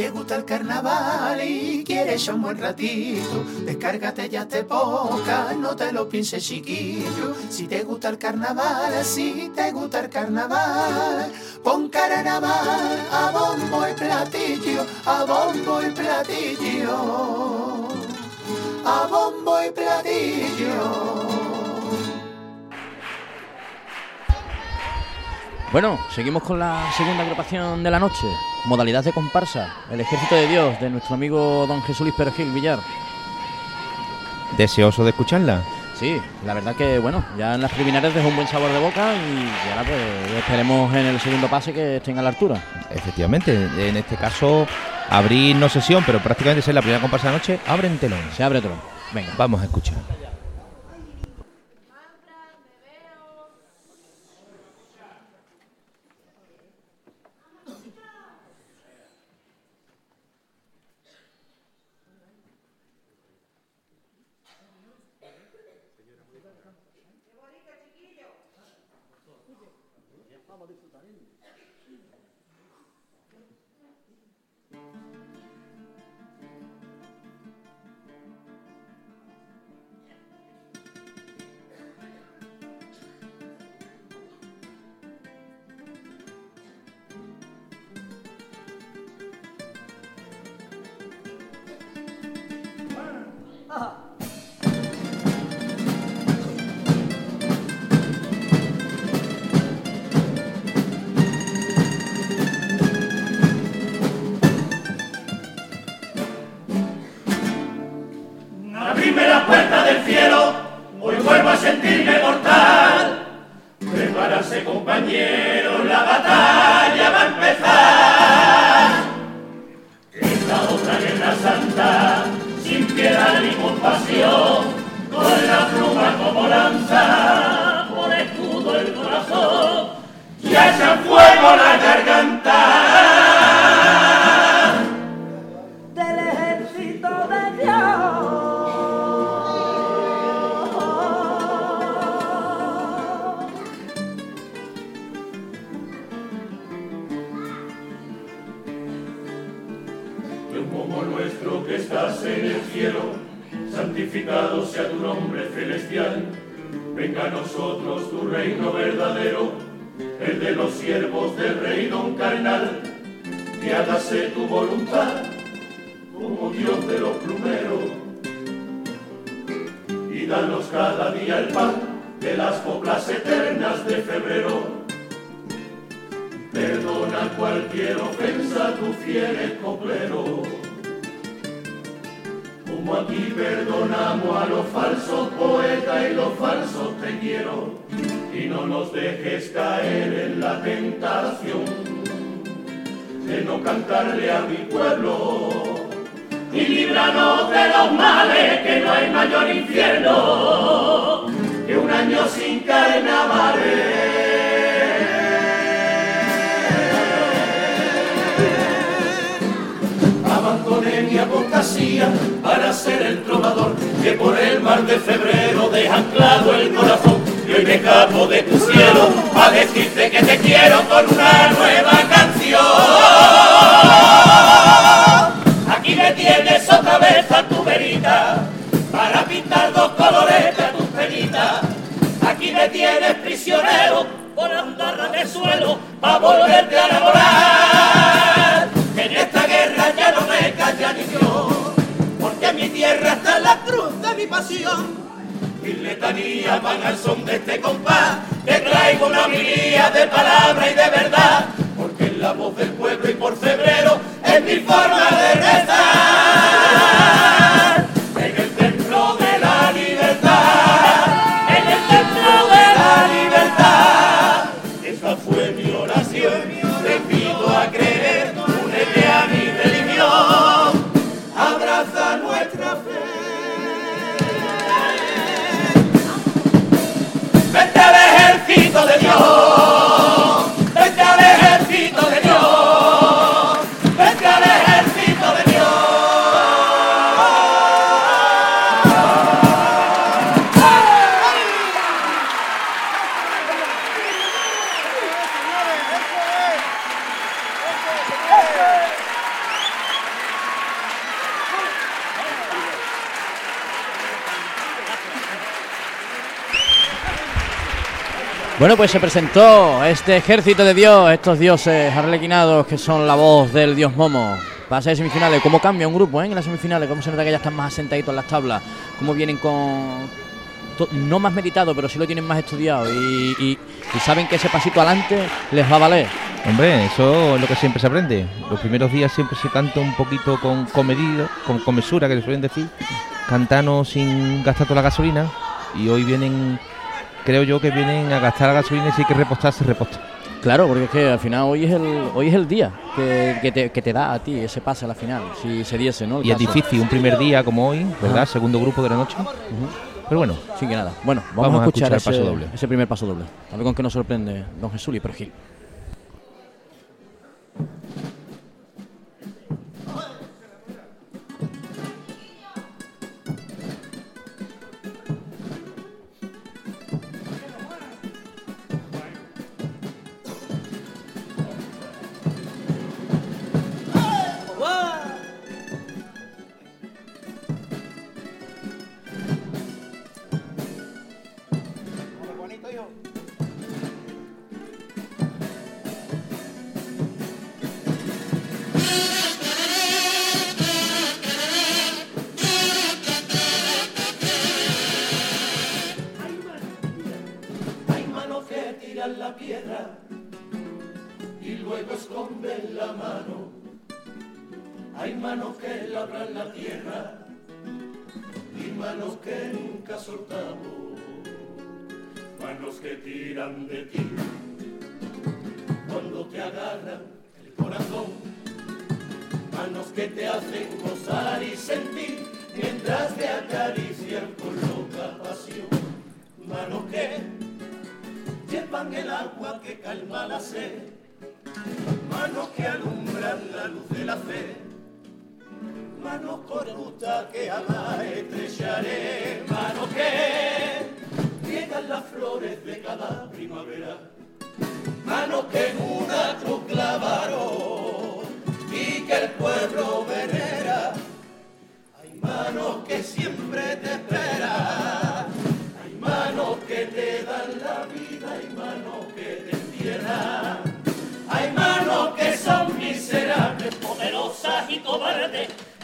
te gusta el carnaval y quieres un buen ratito, descárgate ya te poca, no te lo pienses chiquillo. Si te gusta el carnaval, si te gusta el carnaval, pon carnaval a bombo y platillo, a bombo y platillo, a bombo y platillo. Bueno, seguimos con la segunda agrupación de la noche. Modalidad de comparsa. El Ejército de Dios, de nuestro amigo don Jesús Luis Perejil Villar. ¿Deseoso de escucharla? Sí, la verdad que, bueno, ya en las preliminares dejó un buen sabor de boca y ahora pues esperemos en el segundo pase que estén a la altura. Efectivamente, en este caso, abrir no sesión, pero prácticamente ser la primera comparsa de la noche, abren telón. Se abre telón. Venga. Vamos a escuchar. Sentirme mortal. Prepárase compañero, la batalla va a empezar. Esta otra guerra santa, sin piedad ni compasión, con la pluma como lanza, por escudo el corazón, y hacia fuego la garganta. Santificado sea tu nombre celestial. Venga a nosotros tu reino verdadero, el de los siervos del rey don carnal. Que hágase tu voluntad como Dios de los plumeros. Y danos cada día el pan de las coplas eternas de febrero. Perdona cualquier ofensa, tu fiel coplero. Como aquí perdonamos a los falsos poetas y los falsos te quiero. Y no nos dejes caer en la tentación de no cantarle a mi pueblo. Y líbranos de los males, que no hay mayor infierno que un año sin carnavales. Ser el trovador que por el mar de febrero deja anclado el corazón. Y hoy me escapo de tu cielo a decirte que te quiero con una nueva canción. Aquí me tienes otra vez a tu verita para pintar dos colores a tus penitas. Aquí me tienes prisionero por andar de suelo para volverte a enamorar. En esta guerra ya no me calla ni mi tierra está la cruz de mi pasión. Mi letanía van al son de este compás, te traigo una homilía de palabra y de verdad, porque es la voz del pueblo y por febrero es mi forma de rezar. Ejército Bueno, pues se presentó este ejército de Dios, estos dioses arlequinados que son la voz del dios Momo. Pasa de semifinales, cómo cambia un grupo ¿eh? en las semifinales, cómo se nota que ya están más asentaditos en las tablas, cómo vienen con. No más meditado, pero sí lo tienen más estudiado y, saben que ese pasito adelante les va a valer. Hombre, eso es lo que siempre se aprende. Los primeros días siempre se canta un poquito con comedido, con comesura, que le suelen decir, cantando sin gastar toda la gasolina. Y hoy vienen, creo yo que vienen a gastar la gasolina y si hay que repostar, se reposta. Claro, porque es que al final hoy es el, hoy es el día que, que te, que te da a ti ese pase a la final, si se diese, ¿no? El Y es difícil un primer día como hoy, ¿verdad? Segundo grupo de la noche. Pero bueno, Sí que nada. Bueno, vamos, Vamos a a escuchar, ese, paso doble. ese primer paso doble. A ver con qué nos sorprende don Jesús y Pergil. La manos que alumbran la luz de la fe, manos corruptas que jamás estrecharé, manos que riegan las flores de cada primavera, manos que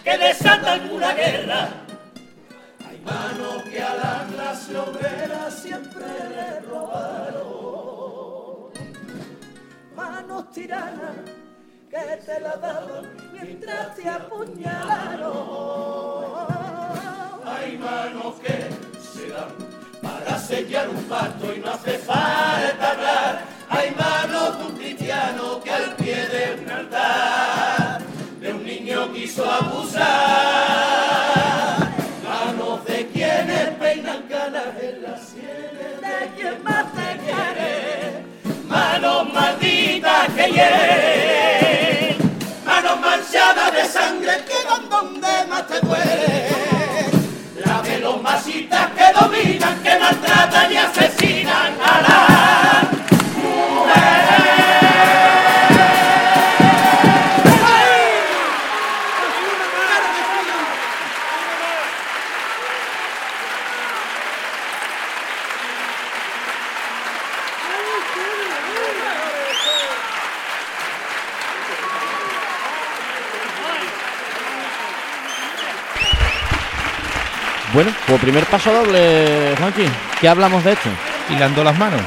que desatan alguna guerra. Hay manos que a la clase obrera siempre le robaron. manos tiranas que te la mientras te apuñalaron. Hay manos que se dan para sellar un pacto y no hace falta hablar. Hay manos de un cristiano que al pie de un altar quiso abusar. Manos de quienes peinan canas en las sienes. De quien más te quiere, manos malditas que hieren, manos manchadas de sangre que van donde más te duele, la de los masitas que dominan, que maltratan y asesinan Bueno, pues primer paso doble, Juanqui. ¿Qué hablamos de esto? hilando las manos.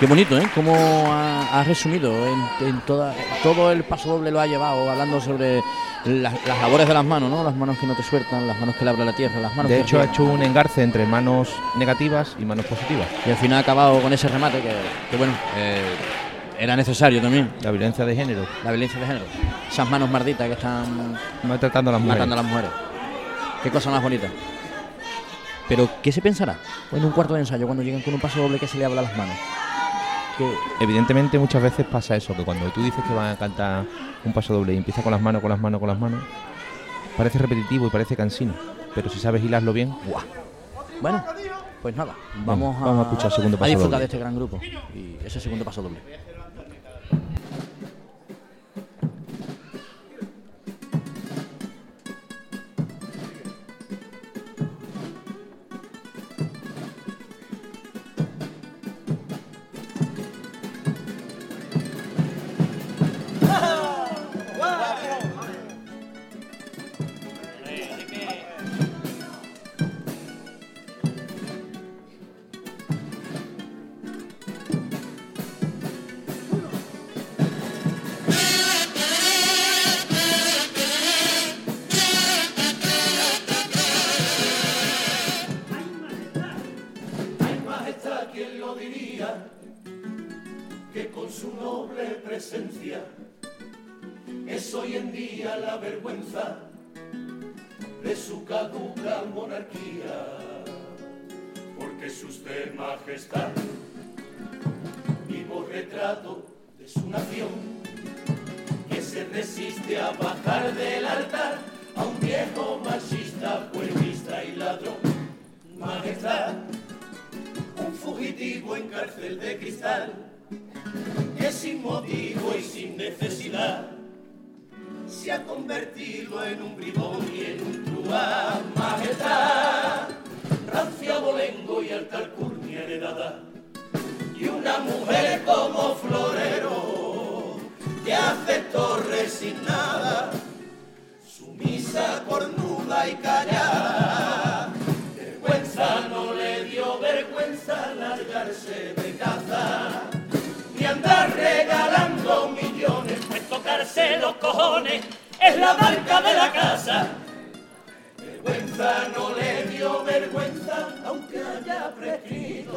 Qué bonito, ¿eh? Cómo ha, ha resumido en, en toda, todo el paso doble lo ha llevado, hablando sobre las, las labores de las manos, ¿no? Las manos que no te sueltan, las manos que labran la tierra, las manos De que hecho, ha hecho un engarce entre manos negativas y manos positivas. Y al final ha acabado con ese remate que, que, bueno, eh, era necesario también. La violencia de género, La violencia de género. Esas manos malditas que están maltratando a las mujeres. matando a las mujeres. Qué cosa más bonita. Pero, ¿qué se pensará en un cuarto de ensayo cuando lleguen con un paso doble que se le habla a las manos? Que Evidentemente muchas veces pasa eso, que cuando tú dices que van a cantar un paso doble y empieza con las manos, con las manos, con las manos, parece repetitivo y parece cansino. Pero si sabes hilarlo bien, ¡guau! Bueno, pues nada, Vamos, vamos, a, vamos a escuchar el segundo a paso disfrutar doble. de este gran grupo y ese segundo paso doble. Que con su noble presencia es hoy en día la vergüenza de su caduca monarquía, porque es usted majestad, vivo retrato de su nación, que se resiste a bajar del altar a un viejo machista, puebista y ladrón. Majestad, fugitivo en cárcel de cristal, que sin motivo y sin necesidad se ha convertido en un bribón y en un truán. Majestad, rancia bolengo y alta heredada, y una mujer como florero que aceptó resignada sumisa, cornuda y callada. Los cojones es la marca de la casa. Vergüenza no le dio vergüenza, aunque haya prescrito.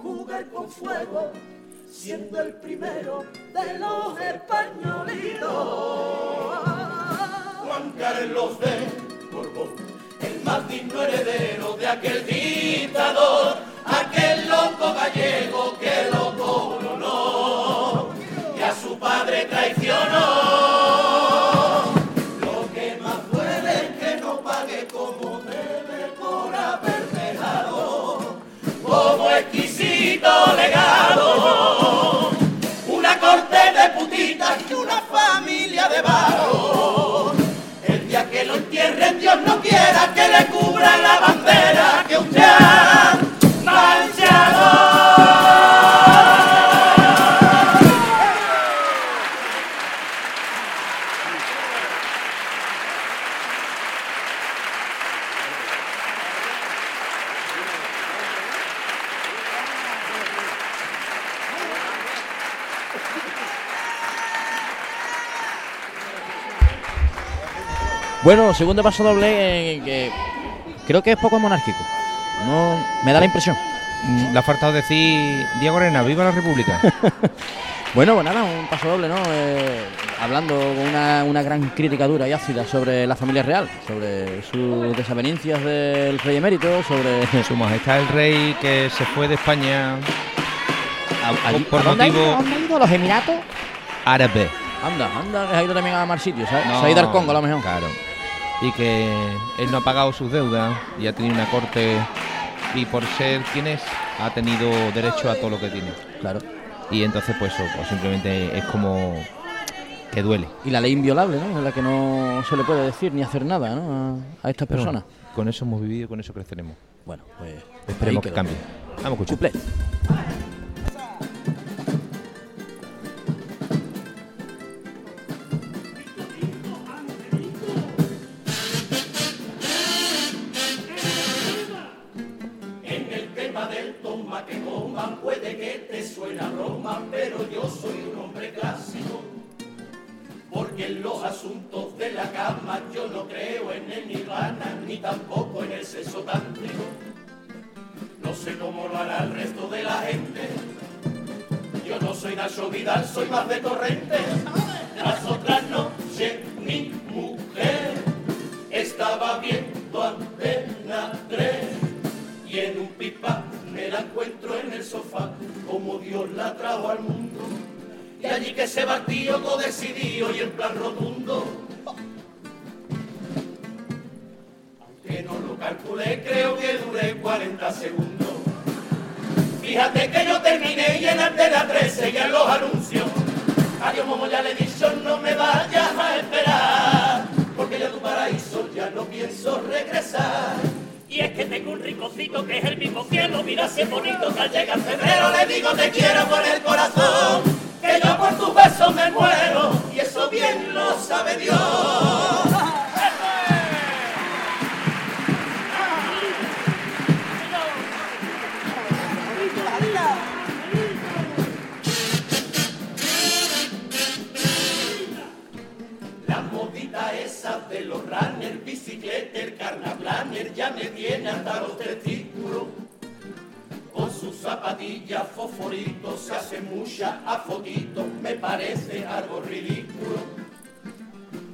jugar con fuego, siendo el primero de los españolitos. Juan Carlos de Borbón, el más digno heredero de aquel dictador, aquel loco gallego que lo Bueno, segundo paso doble en que creo que es poco monárquico. No, me da la impresión. Mm, Le ha faltado decir Diego Arena, viva la República. Bueno, pues nada, un paso doble, ¿no? Eh, hablando con una, una gran crítica dura y ácida sobre la familia real, sobre sus desavenencias del rey emérito, sobre... Su majestad el rey que se fue de España ¿A- allí por ¿a dónde ha ido? motivo ¿A dónde ha ido? ¿A los Emiratos? árabe. Anda, anda, que ha ido también a mal sitio, ¿sabes? No, Se ha ido al Congo a lo mejor. Claro. Y que él no ha pagado sus deudas y ha tenido una corte y por ser quien es ha tenido derecho a todo lo que tiene. Claro. Y entonces pues, eso, pues simplemente es como que duele. Y la ley inviolable, ¿no? En la que no se le puede decir ni hacer nada, ¿no? A, a estas Pero personas. bueno, con eso hemos vivido y con eso creceremos. Bueno, pues... Esperemos que cambie. Vamos a escuchar. Del toma que coman puede que te suena broma, pero yo soy un hombre clásico. Porque en los asuntos de la cama yo no creo en el nirvana ni tampoco en el sexo tántrico. No sé cómo lo hará el resto de la gente. Yo no soy Nacho Vidal, soy más de torrente. Las otras mi encuentro en el sofá como Dios la trajo al mundo. Y allí que se batió todo decidido y en plan rotundo. Aunque no lo calculé creo que duré 40 segundos. Fíjate que yo terminé y en Antena 3 seguían los anuncios adiós Momo ya le he dicho no me vayas a esperar es el mismo cielo, mira si es bonito que al llegar febrero le digo te quiero con el corazón, que yo por tus besos me muero, y eso bien lo sabe Dios. La modita esa de los runners, bicicleta, el carnavalaner ya me tiene hasta los testículos. Fosforito, se hace mucha a fotito, me parece algo ridículo.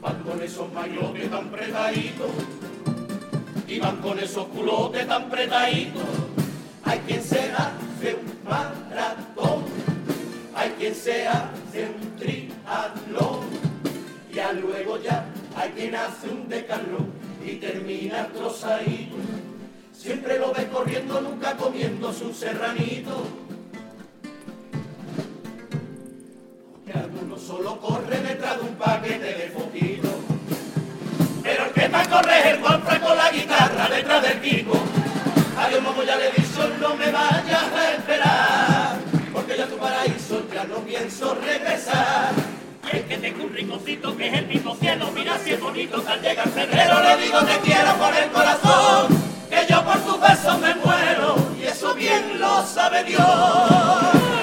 Van con esos mayotes tan pretaditos, y van con esos culotes tan pretaditos. Hay quien se hace un maratón, hay quien se hace un triatlón, y luego ya hay quien hace un decalón y termina trozadito. Siempre lo ves corriendo, nunca comiéndose un serranito. Solo corre detrás de un paquete de foquitos. Pero el que más corre es el Juanfra con la guitarra detrás del Kiko. Adiós, momo, ya le dicho, no me vayas a esperar. Porque ya tu paraíso ya no pienso regresar. Y es que tengo un que es el mismo cielo, mira si es bonito, al llegar febrero le digo te quiero por el corazón, que yo por tus besos me muero, y eso bien lo sabe Dios.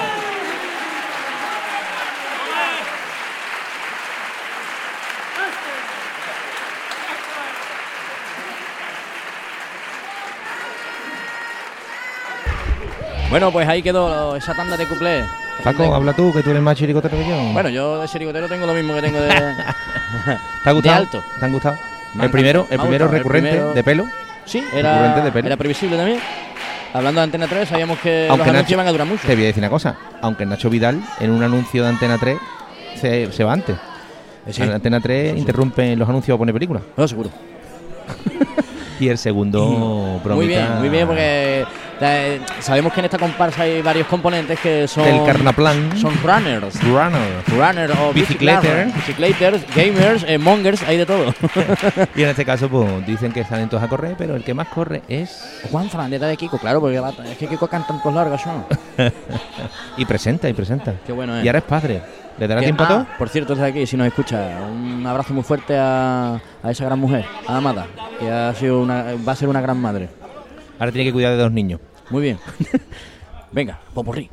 Bueno, pues ahí quedó esa tanda de cuplés. Paco, habla tú, que tú eres más chiricotero que yo. Bueno, yo de chirigotero tengo lo mismo que tengo de, ¿te ha gustado? de alto. ¿Te han gustado? Me el primero, el primero gustado. El recurrente primero- de pelo. Sí, era, de pelo. era previsible también. Hablando de Antena 3, sabíamos que Aunque los anuncios Nacho- iban a durar mucho. Te voy a decir una cosa, aunque Nacho Vidal en un anuncio de Antena 3 se, se va antes. Eh, sí. Antena 3 interrumpe los anuncios a poner películas. No, seguro. Y el segundo bromita Muy bien, muy bien, porque eh, sabemos que en esta comparsa hay varios componentes que son. Del carnaplan. Son runners. Runner. Runner o Bicicleter. bicicleters, gamers, eh, mongers, hay de todo. Y en este caso, pues dicen que salen todos a correr, pero el que más corre es. Juan Fernandeta de Kiko, claro, porque es que Kiko canta en tos largas, ¿no? Y presenta, y presenta. Qué bueno es. Y ahora es padre. ¿Le dará tiempo a ah, todo? Por cierto, desde aquí, si nos escucha, un abrazo muy fuerte a, a esa gran mujer, a Amada, que ha sido una, va a ser una gran madre. Ahora tiene que cuidar de dos niños. Muy bien. Venga, Poporri.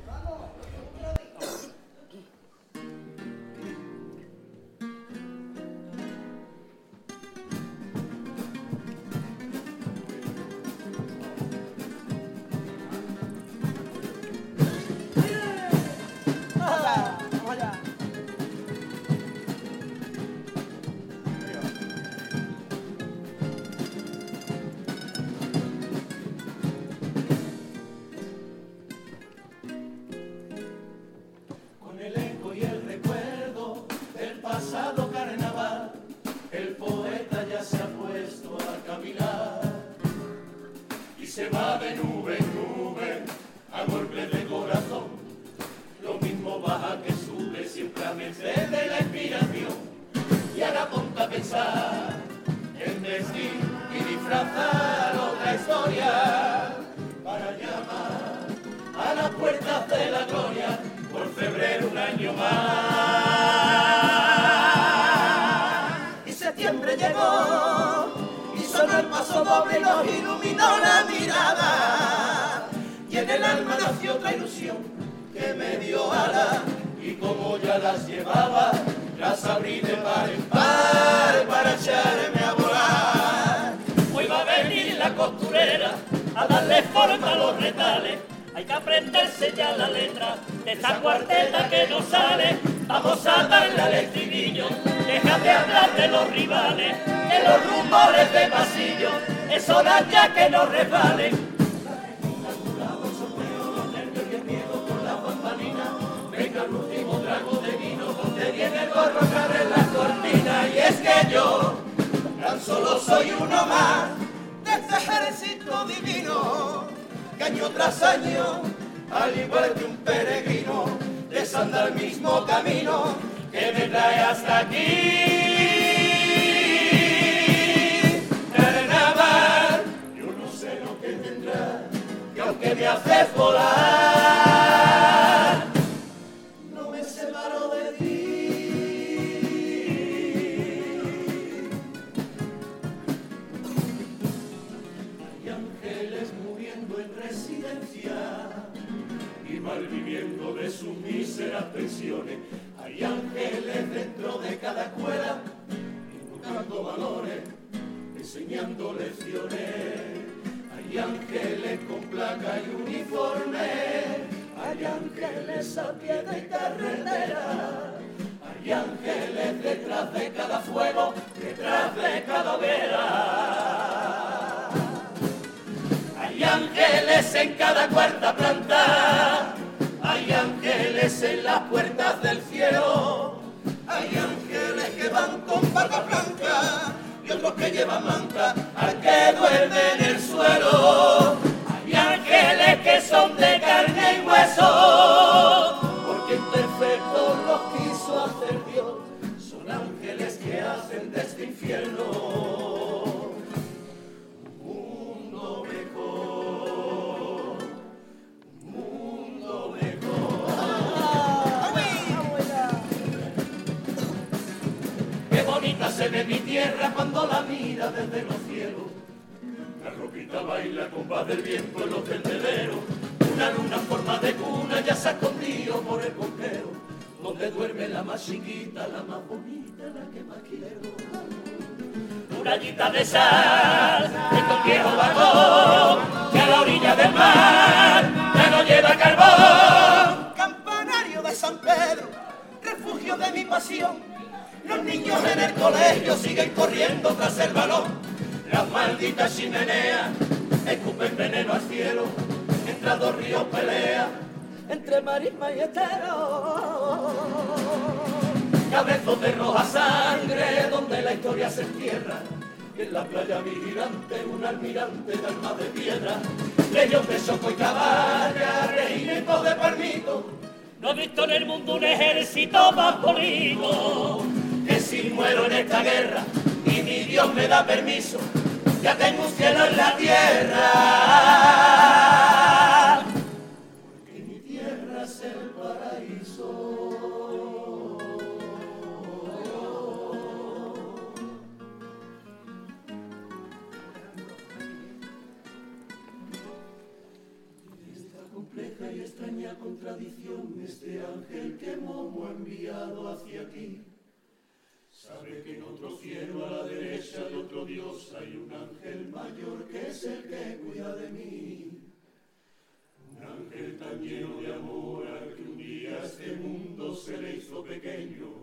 Se va de nube en nube a golpe de corazón. Lo mismo baja que sube siempre a merced de la inspiración. Y ahora ponte a pensar en vestir y disfrazar otra historia para llamar a las puertas de la gloria por febrero un año más. El paso doble nos iluminó la mirada. Y en el alma nació otra ilusión que me dio alas y como ya las llevaba, las abrí de par en par para echarme a volar. Hoy va a venir la costurera a darle forma a los retales. Hay que aprenderse ya la letra de esa cuarteta que no sale. Vamos a darle al estribillo. Deja de hablar de los rivales, los rumores de pasillo. Es hora ya que nos resbalen. Venga el último trago de vino donde viene el gorro abre la cortina. Y es que yo tan solo soy uno más de este ejército divino que año tras año, al igual que un peregrino, desanda el mismo camino que me trae hasta aquí. Que me haces volar, no me separo de ti. Hay ángeles muriendo en residencia y malviviendo de sus míseras pensiones. Hay ángeles dentro de cada escuela, inculcando valores, enseñando lecciones. Hay ángeles con placa y uniforme, ángeles a pie de carretera. Hay ángeles detrás de cada fuego, detrás de cada vera. Hay ángeles en cada cuarta planta, hay ángeles en las puertas del cielo. Hay ángeles que van con patas blancas y otros que llevan manta al que duerme en el suelo. Hay ángeles que son de carne y hueso, porque imperfectos los quiso hacer Dios. Son ángeles que hacen de este infierno desde los cielos. La ropita baila con paz del viento en los tendederos. Una luna en forma de cuna ya se ha escondido por el compero. Donde duerme la más chiquita, la más bonita, la que más quiero. Una allita de sal, estos viejos vagón, que a la orilla del mar ya no lleva carbón. Campanario de San Pedro, refugio de mi pasión. Los niños en el colegio siguen corriendo tras el balón. Las malditas chimeneas escupen veneno al cielo, mientras dos ríos pelean. entre marisma y estero. Cabezos de roja sangre, donde la historia se entierra. En la playa vigilante, un almirante de alma de piedra. Leyos de soco y cabalga, regimientos de palmito. No he visto en el mundo un ejército más bonito. Muero en esta guerra y mi Dios me da permiso, ya tengo un cielo en la tierra. Porque mi tierra es el paraíso. Esta compleja y extraña contradicción, este ángel que Momo ha enviado hacia ti. Sabe que en otro cielo a la derecha de otro Dios hay un ángel mayor que es el que cuida de mí. Un ángel tan lleno de amor al que un día este mundo se le hizo pequeño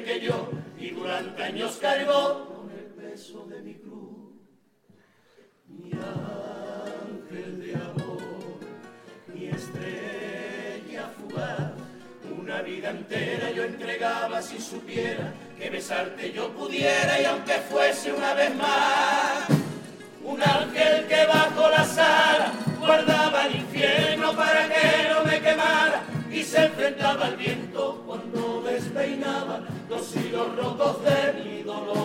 que yo y durante años cargó con el peso de mi cruz. Mi ángel de amor, mi estrella fugaz, una vida entera yo entregaba si supiera que besarte yo pudiera y aunque fuese una vez más. Un ángel que bajo la sala guardaba el infierno para que no me quemara y se enfrentaba al viento rotos de mi dolor.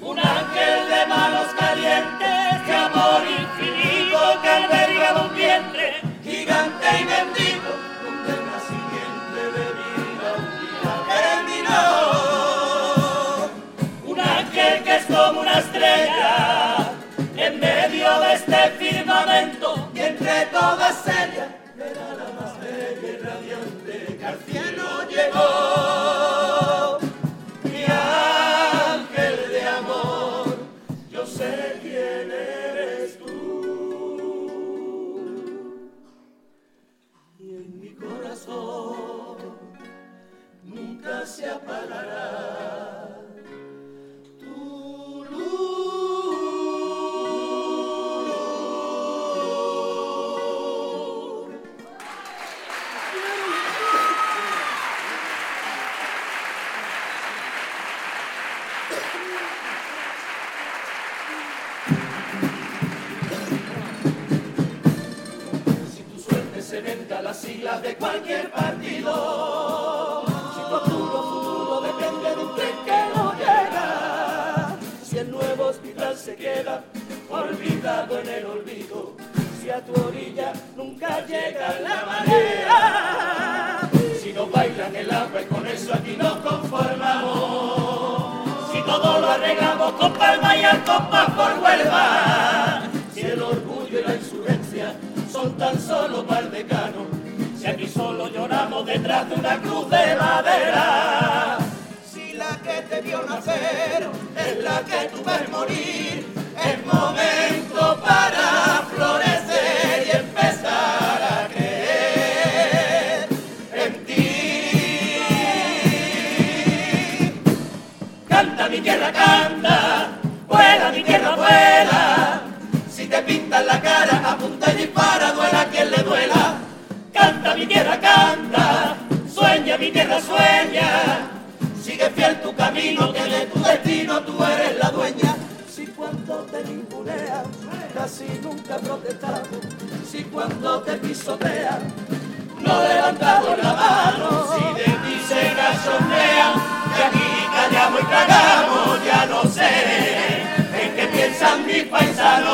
Un ángel de manos calientes, de amor infinito que albergaba un vientre gigante y bendito donde el naciente de vida un día terminó. Un ángel que es como una estrella en medio de este firmamento y entre todas ellas era la más bella y radiante que al cielo llegó. Si aquí solo lloramos detrás de una cruz de madera. Si la que te vio nacer es la que tú ves morir, es momento para florecer y empezar a creer en ti. Canta mi tierra, canta, vuela mi tierra, vuela. Si te pintan la cara, apunta y dispara, duela a canta, sueña mi tierra, sueña. Sigue fiel tu camino, que de tu destino tú eres la dueña. Si cuando te ningunean, casi nunca protestado. Si cuando te pisotean, no levantado la mano. Si de ti se cachondean, que aquí callamos y tragamos, ya no sé en qué piensan mis paisanos.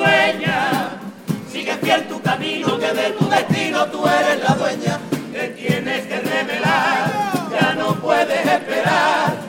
sueña. Sigue fiel tu camino, que de tu destino tú eres la dueña. Te tienes que revelar, ya no puedes esperar.